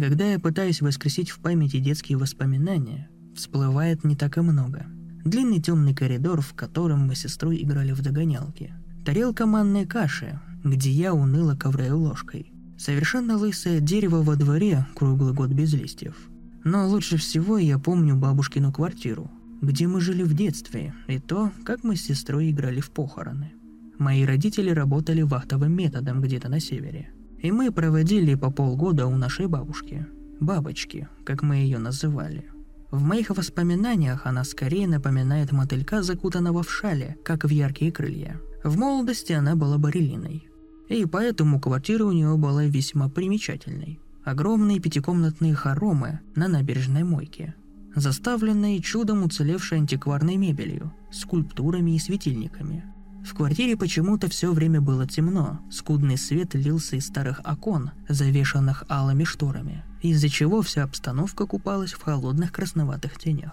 Когда я пытаюсь воскресить в памяти детские воспоминания, всплывает не так и много. Длинный темный коридор, в котором мы с сестрой играли в догонялки. Тарелка манной каши, где я уныло ковыряю ложкой. Совершенно лысое дерево во дворе, круглый год без листьев. Но лучше всего я помню бабушкину квартиру, где мы жили в детстве, и то, как мы с сестрой играли в похороны. Мои родители работали вахтовым методом где-то на севере – и мы проводили по полгода у нашей бабушки. Бабочки, как мы ее называли. В моих воспоминаниях она скорее напоминает мотылька, закутанного в шале, как в яркие крылья. В молодости она была барелиной. И поэтому квартира у нее была весьма примечательной. Огромные пятикомнатные хоромы на набережной мойке, заставленные чудом уцелевшей антикварной мебелью, скульптурами и светильниками – в квартире почему-то все время было темно, скудный свет лился из старых окон, завешанных алыми шторами, из-за чего вся обстановка купалась в холодных красноватых тенях.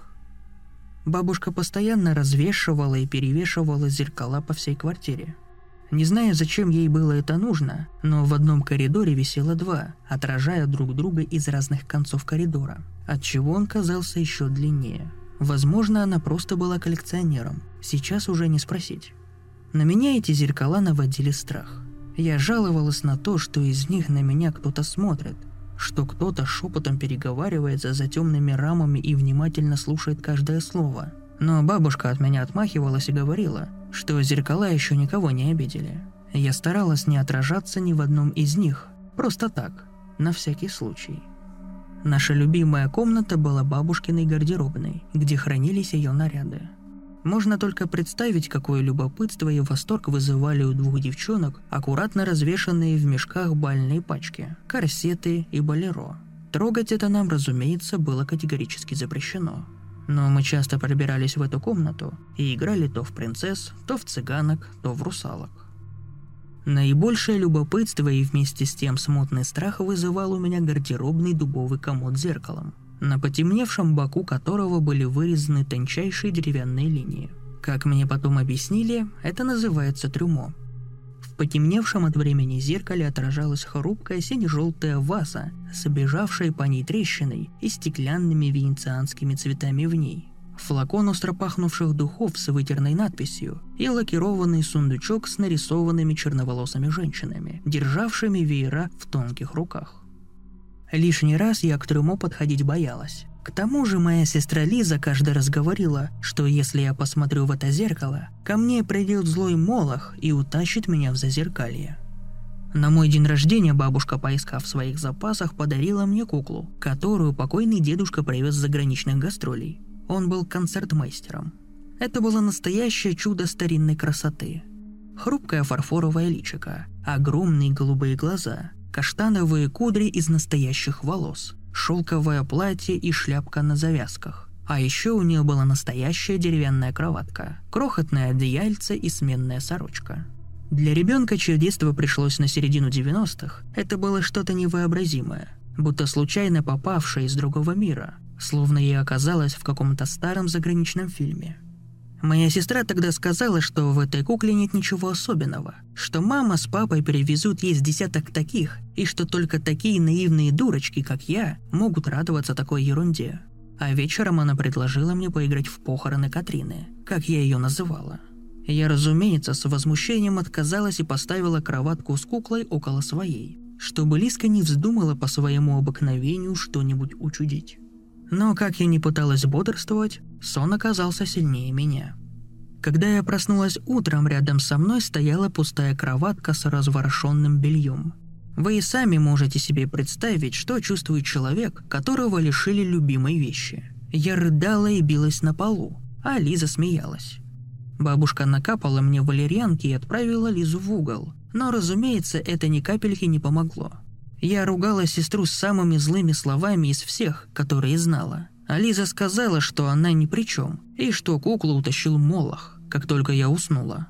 Бабушка постоянно развешивала и перевешивала зеркала по всей квартире. Не знаю, зачем ей было это нужно, но в одном коридоре висело два, отражая друг друга из разных концов коридора, отчего он казался еще длиннее. Возможно, она просто была коллекционером, сейчас уже не спросить. На меня эти зеркала наводили страх. Я жаловалась на то, что из них на меня кто-то смотрит, что кто-то шепотом переговаривается за темными рамами и внимательно слушает каждое слово. Но бабушка от меня отмахивалась и говорила, что зеркала еще никого не обидели. Я старалась не отражаться ни в одном из них, просто так, на всякий случай. Наша любимая комната была бабушкиной гардеробной, где хранились ее наряды. Можно только представить, какое любопытство и восторг вызывали у двух девчонок аккуратно развешанные в мешках бальные пачки, корсеты и болеро. Трогать это нам, разумеется, было категорически запрещено. Но мы часто пробирались в эту комнату и играли то в принцесс, то в цыганок, то в русалок. Наибольшее любопытство и вместе с тем смутный страх вызывал у меня гардеробный дубовый комод с зеркалом – на потемневшем боку которого были вырезаны тончайшие деревянные линии. Как мне потом объяснили, это называется трюмо. В потемневшем от времени зеркале отражалась хрупкая сине-желтая ваза с обежавшей по ней трещиной и стеклянными венецианскими цветами в ней. Флакон остропахнувших духов с вытерной надписью и лакированный сундучок с нарисованными черноволосыми женщинами, державшими веера в тонких руках. Лишний раз я к трюму подходить боялась. К тому же моя сестра Лиза каждый раз говорила, что если я посмотрю в это зеркало, ко мне придет злой молох и утащит меня в зазеркалье. На мой день рождения бабушка, поискав в своих запасах, подарила мне куклу, которую покойный дедушка привез с заграничных гастролей. Он был концертмейстером. Это было настоящее чудо старинной красоты. Хрупкое фарфоровое личико, огромные голубые глаза, каштановые кудри из настоящих волос, шелковое платье и шляпка на завязках. А еще у нее была настоящая деревянная кроватка, крохотное одеяльце и сменная сорочка. Для ребенка, чье детство пришлось на середину 90-х, это было что-то невообразимое, будто случайно попавшее из другого мира, словно ей оказалось в каком-то старом заграничном фильме – Моя сестра тогда сказала, что в этой кукле нет ничего особенного, что мама с папой привезут ей с десяток таких, и что только такие наивные дурочки, как я, могут радоваться такой ерунде. А вечером она предложила мне поиграть в похороны Катрины, как я ее называла. Я, разумеется, с возмущением отказалась и поставила кроватку с куклой около своей, чтобы Лиска не вздумала по своему обыкновению что-нибудь учудить. Но как я не пыталась бодрствовать, сон оказался сильнее меня. Когда я проснулась утром, рядом со мной стояла пустая кроватка с разворошенным бельем. Вы и сами можете себе представить, что чувствует человек, которого лишили любимой вещи. Я рыдала и билась на полу, а Лиза смеялась. Бабушка накапала мне валерьянки и отправила Лизу в угол. Но, разумеется, это ни капельки не помогло. Я ругала сестру самыми злыми словами из всех, которые знала. А Лиза сказала, что она ни при чем, и что куклу утащил Молох, как только я уснула.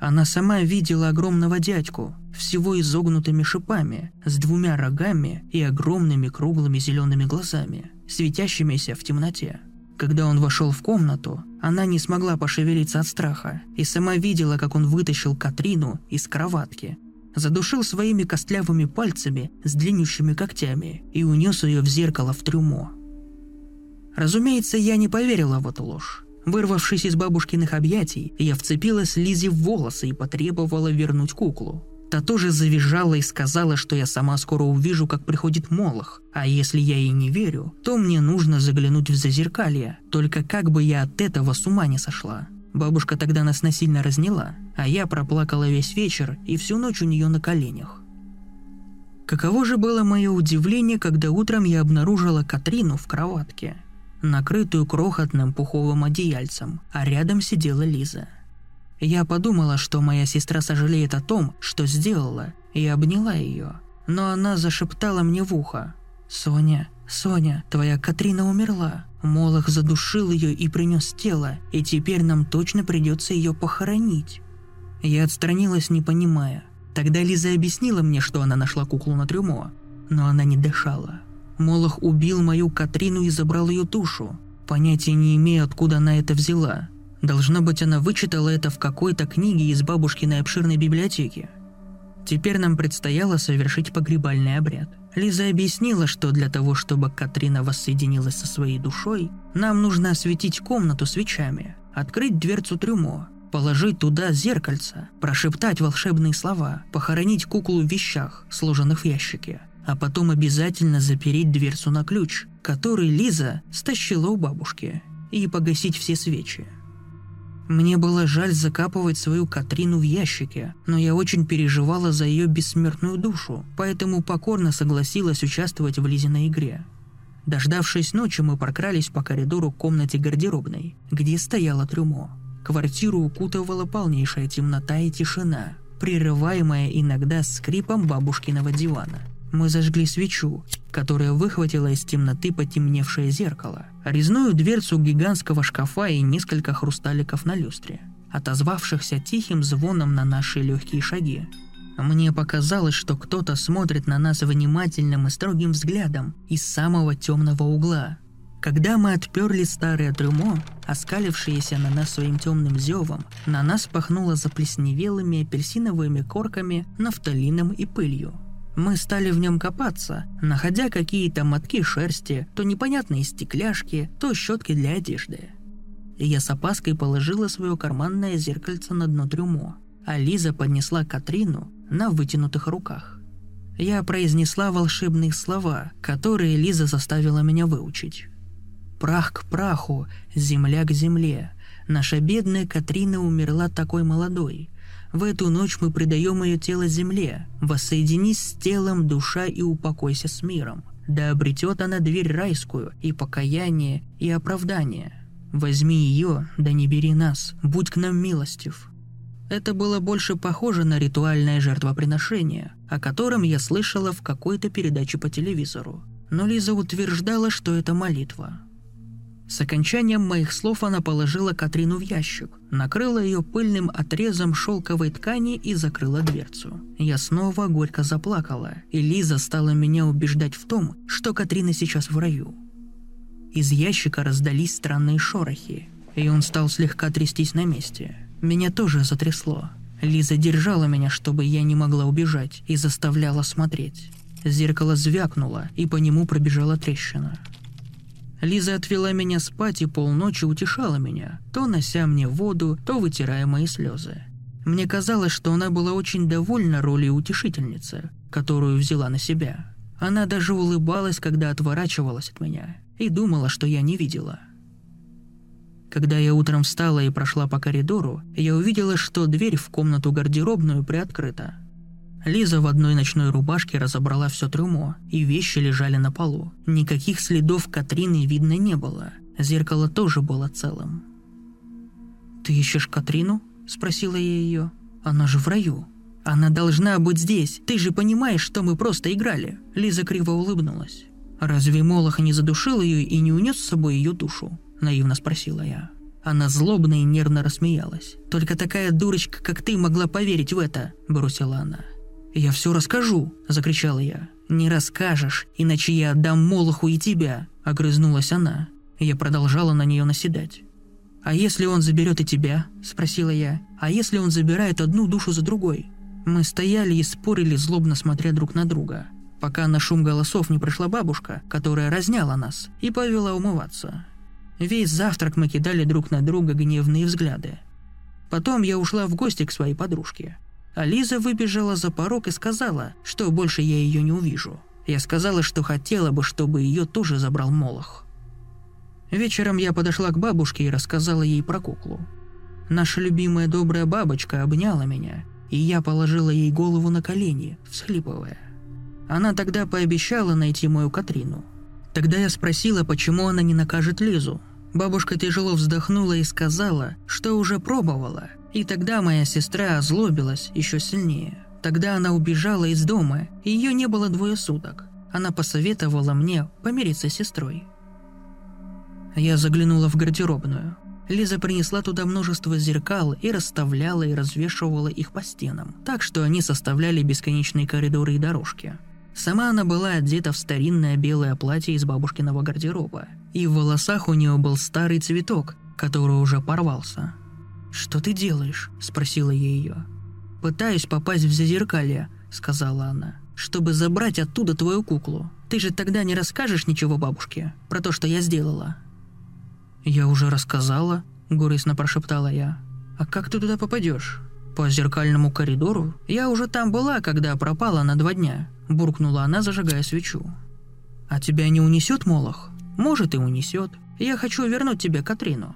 Она сама видела огромного дядьку, всего изогнутыми шипами, с двумя рогами и огромными круглыми зелеными глазами, светящимися в темноте. Когда он вошел в комнату, она не смогла пошевелиться от страха и сама видела, как он вытащил Катрину из кроватки, задушил своими костлявыми пальцами с длиннющими когтями и унес ее в зеркало в трюмо. Разумеется, я не поверила в эту ложь. Вырвавшись из бабушкиных объятий, я вцепилась Лизе в волосы и потребовала вернуть куклу. Та тоже завизжала и сказала, что я сама скоро увижу, как приходит Молох, а если я ей не верю, то мне нужно заглянуть в зазеркалье, только как бы я от этого с ума не сошла. Бабушка тогда нас насильно разняла, а я проплакала весь вечер и всю ночь у нее на коленях. Каково же было мое удивление, когда утром я обнаружила Катрину в кроватке, накрытую крохотным пуховым одеяльцем, а рядом сидела Лиза – я подумала, что моя сестра сожалеет о том, что сделала, и обняла ее. Но она зашептала мне в ухо. «Соня, Соня, твоя Катрина умерла. Молох задушил ее и принес тело, и теперь нам точно придется ее похоронить». Я отстранилась, не понимая. Тогда Лиза объяснила мне, что она нашла куклу на трюмо, но она не дышала. Молох убил мою Катрину и забрал ее душу. Понятия не имею, откуда она это взяла. Должно быть, она вычитала это в какой-то книге из бабушкиной обширной библиотеки. Теперь нам предстояло совершить погребальный обряд. Лиза объяснила, что для того, чтобы Катрина воссоединилась со своей душой, нам нужно осветить комнату свечами, открыть дверцу трюмо, положить туда зеркальце, прошептать волшебные слова, похоронить куклу в вещах, сложенных в ящике, а потом обязательно запереть дверцу на ключ, который Лиза стащила у бабушки, и погасить все свечи. Мне было жаль закапывать свою Катрину в ящике, но я очень переживала за ее бессмертную душу, поэтому покорно согласилась участвовать в Лизиной игре. Дождавшись ночи, мы прокрались по коридору к комнате гардеробной, где стояло трюмо. Квартиру укутывала полнейшая темнота и тишина, прерываемая иногда скрипом бабушкиного дивана – мы зажгли свечу, которая выхватила из темноты потемневшее зеркало, резную дверцу гигантского шкафа и несколько хрусталиков на люстре, отозвавшихся тихим звоном на наши легкие шаги. Мне показалось, что кто-то смотрит на нас внимательным и строгим взглядом из самого темного угла. Когда мы отперли старое трюмо, оскалившееся на нас своим темным зевом, на нас пахнуло заплесневелыми апельсиновыми корками, нафталином и пылью – мы стали в нем копаться, находя какие-то мотки шерсти, то непонятные стекляшки, то щетки для одежды. Я с опаской положила свое карманное зеркальце на дно трюмо, а Лиза поднесла Катрину на вытянутых руках. Я произнесла волшебные слова, которые Лиза заставила меня выучить. «Прах к праху, земля к земле. Наша бедная Катрина умерла такой молодой. В эту ночь мы предаем ее тело земле. Воссоединись с телом, душа и упокойся с миром. Да обретет она дверь райскую, и покаяние, и оправдание. Возьми ее, да не бери нас, будь к нам милостив. Это было больше похоже на ритуальное жертвоприношение, о котором я слышала в какой-то передаче по телевизору. Но Лиза утверждала, что это молитва. С окончанием моих слов она положила Катрину в ящик, накрыла ее пыльным отрезом шелковой ткани и закрыла дверцу. Я снова горько заплакала, и Лиза стала меня убеждать в том, что Катрина сейчас в раю. Из ящика раздались странные шорохи, и он стал слегка трястись на месте. Меня тоже затрясло. Лиза держала меня, чтобы я не могла убежать, и заставляла смотреть. Зеркало звякнуло, и по нему пробежала трещина. Лиза отвела меня спать и полночи утешала меня, то нося мне воду, то вытирая мои слезы. Мне казалось, что она была очень довольна ролью утешительницы, которую взяла на себя. Она даже улыбалась, когда отворачивалась от меня, и думала, что я не видела. Когда я утром встала и прошла по коридору, я увидела, что дверь в комнату гардеробную приоткрыта – Лиза в одной ночной рубашке разобрала все трюмо, и вещи лежали на полу. Никаких следов Катрины видно не было. Зеркало тоже было целым. «Ты ищешь Катрину?» – спросила я ее. «Она же в раю». «Она должна быть здесь. Ты же понимаешь, что мы просто играли». Лиза криво улыбнулась. «Разве Молох не задушил ее и не унес с собой ее душу?» – наивно спросила я. Она злобно и нервно рассмеялась. «Только такая дурочка, как ты, могла поверить в это», – бросила она. «Я все расскажу», – закричала я. «Не расскажешь, иначе я отдам Молоху и тебя», – огрызнулась она. Я продолжала на нее наседать. «А если он заберет и тебя?» – спросила я. «А если он забирает одну душу за другой?» Мы стояли и спорили, злобно смотря друг на друга, пока на шум голосов не пришла бабушка, которая разняла нас и повела умываться. Весь завтрак мы кидали друг на друга гневные взгляды. Потом я ушла в гости к своей подружке. А Лиза выбежала за порог и сказала, что больше я ее не увижу. Я сказала, что хотела бы, чтобы ее тоже забрал Молох. Вечером я подошла к бабушке и рассказала ей про куклу. Наша любимая добрая бабочка обняла меня и я положила ей голову на колени, всхлипывая. Она тогда пообещала найти мою Катрину. Тогда я спросила, почему она не накажет Лизу. Бабушка тяжело вздохнула и сказала, что уже пробовала. И тогда моя сестра озлобилась еще сильнее. Тогда она убежала из дома, и ее не было двое суток. Она посоветовала мне помириться с сестрой. Я заглянула в гардеробную. Лиза принесла туда множество зеркал и расставляла и развешивала их по стенам, так что они составляли бесконечные коридоры и дорожки. Сама она была одета в старинное белое платье из бабушкиного гардероба, и в волосах у нее был старый цветок, который уже порвался. «Что ты делаешь?» – спросила я ее. «Пытаюсь попасть в зазеркалье», – сказала она, – «чтобы забрать оттуда твою куклу. Ты же тогда не расскажешь ничего бабушке про то, что я сделала?» «Я уже рассказала», — горестно прошептала я. «А как ты туда попадешь?» «По зеркальному коридору? Я уже там была, когда пропала на два дня», — буркнула она, зажигая свечу. «А тебя не унесет Молох?» «Может, и унесет. Я хочу вернуть тебе Катрину».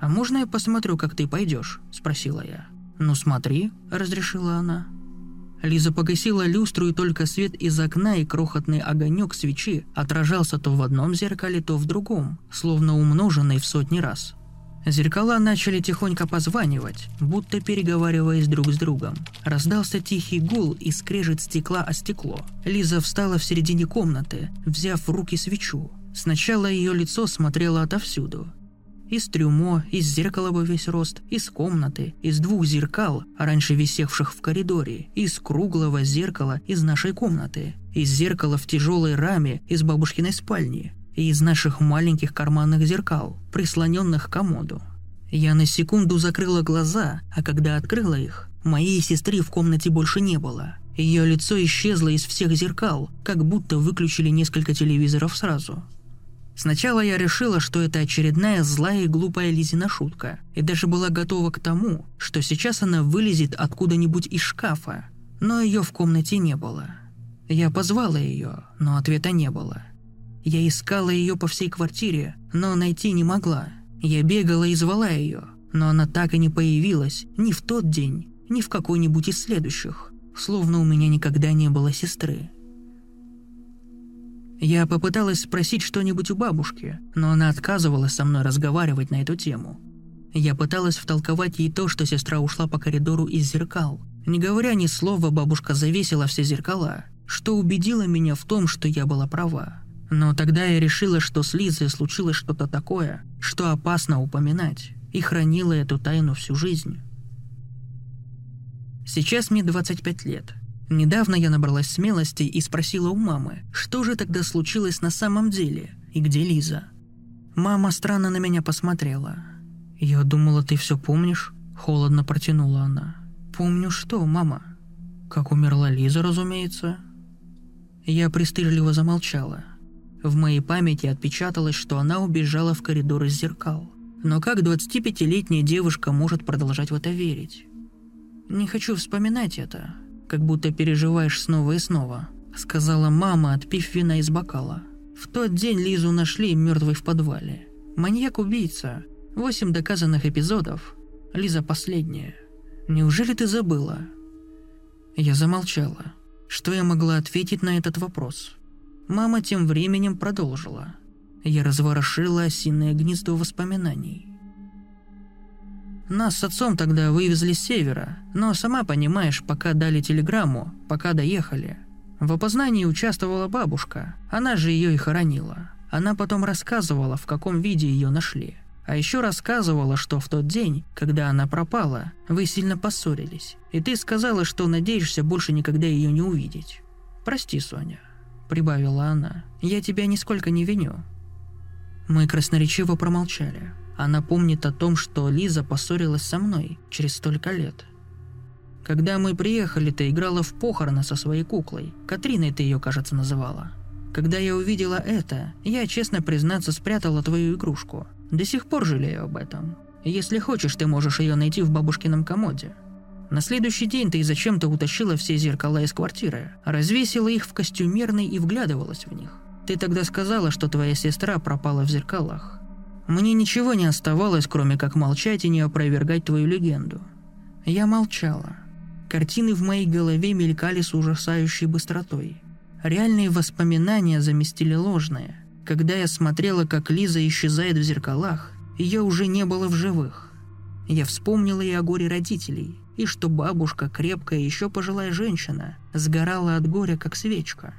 «А можно я посмотрю, как ты пойдешь?» – спросила я. «Ну смотри», – разрешила она. Лиза погасила люстру, и только свет из окна и крохотный огонек свечи отражался то в одном зеркале, то в другом, словно умноженный в сотни раз. Зеркала начали тихонько позванивать, будто переговариваясь друг с другом. Раздался тихий гул и скрежет стекла о стекло. Лиза встала в середине комнаты, взяв в руки свечу. Сначала ее лицо смотрело отовсюду, из трюмо, из зеркала во весь рост, из комнаты, из двух зеркал, раньше висевших в коридоре, из круглого зеркала из нашей комнаты, из зеркала в тяжелой раме из бабушкиной спальни и из наших маленьких карманных зеркал, прислоненных к комоду. Я на секунду закрыла глаза, а когда открыла их, моей сестры в комнате больше не было. Ее лицо исчезло из всех зеркал, как будто выключили несколько телевизоров сразу – Сначала я решила, что это очередная злая и глупая Лизина шутка, и даже была готова к тому, что сейчас она вылезет откуда-нибудь из шкафа, но ее в комнате не было. Я позвала ее, но ответа не было. Я искала ее по всей квартире, но найти не могла. Я бегала и звала ее, но она так и не появилась ни в тот день, ни в какой-нибудь из следующих, словно у меня никогда не было сестры. Я попыталась спросить что-нибудь у бабушки, но она отказывалась со мной разговаривать на эту тему. Я пыталась втолковать ей то, что сестра ушла по коридору из зеркал. Не говоря ни слова, бабушка завесила все зеркала, что убедило меня в том, что я была права. Но тогда я решила, что с Лизой случилось что-то такое, что опасно упоминать, и хранила эту тайну всю жизнь. Сейчас мне 25 лет – Недавно я набралась смелости и спросила у мамы, что же тогда случилось на самом деле и где Лиза. Мама странно на меня посмотрела. «Я думала, ты все помнишь?» – холодно протянула она. «Помню что, мама?» «Как умерла Лиза, разумеется». Я пристыжливо замолчала. В моей памяти отпечаталось, что она убежала в коридор из зеркал. Но как 25-летняя девушка может продолжать в это верить? Не хочу вспоминать это, как будто переживаешь снова и снова», — сказала мама, отпив вина из бокала. В тот день Лизу нашли мертвой в подвале. Маньяк-убийца. Восемь доказанных эпизодов. Лиза последняя. Неужели ты забыла? Я замолчала. Что я могла ответить на этот вопрос? Мама тем временем продолжила. Я разворошила осиное гнездо воспоминаний. Нас с отцом тогда вывезли с севера, но сама понимаешь, пока дали телеграмму, пока доехали. В опознании участвовала бабушка, она же ее и хоронила. Она потом рассказывала, в каком виде ее нашли. А еще рассказывала, что в тот день, когда она пропала, вы сильно поссорились. И ты сказала, что надеешься больше никогда ее не увидеть. Прости, Соня, прибавила она. Я тебя нисколько не виню. Мы красноречиво промолчали. Она помнит о том, что Лиза поссорилась со мной через столько лет. Когда мы приехали, ты играла в похороны со своей куклой. Катриной ты ее, кажется, называла. Когда я увидела это, я, честно признаться, спрятала твою игрушку. До сих пор жалею об этом. Если хочешь, ты можешь ее найти в бабушкином комоде. На следующий день ты зачем-то утащила все зеркала из квартиры, развесила их в костюмерной и вглядывалась в них. Ты тогда сказала, что твоя сестра пропала в зеркалах. Мне ничего не оставалось, кроме как молчать и не опровергать твою легенду. Я молчала. Картины в моей голове мелькали с ужасающей быстротой. Реальные воспоминания заместили ложные. Когда я смотрела, как Лиза исчезает в зеркалах, ее уже не было в живых. Я вспомнила и о горе родителей, и что бабушка, крепкая еще пожилая женщина, сгорала от горя, как свечка.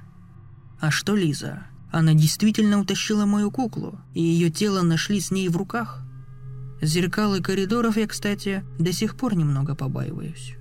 А что Лиза? Она действительно утащила мою куклу, и ее тело нашли с ней в руках. Зеркал и коридоров я, кстати, до сих пор немного побаиваюсь.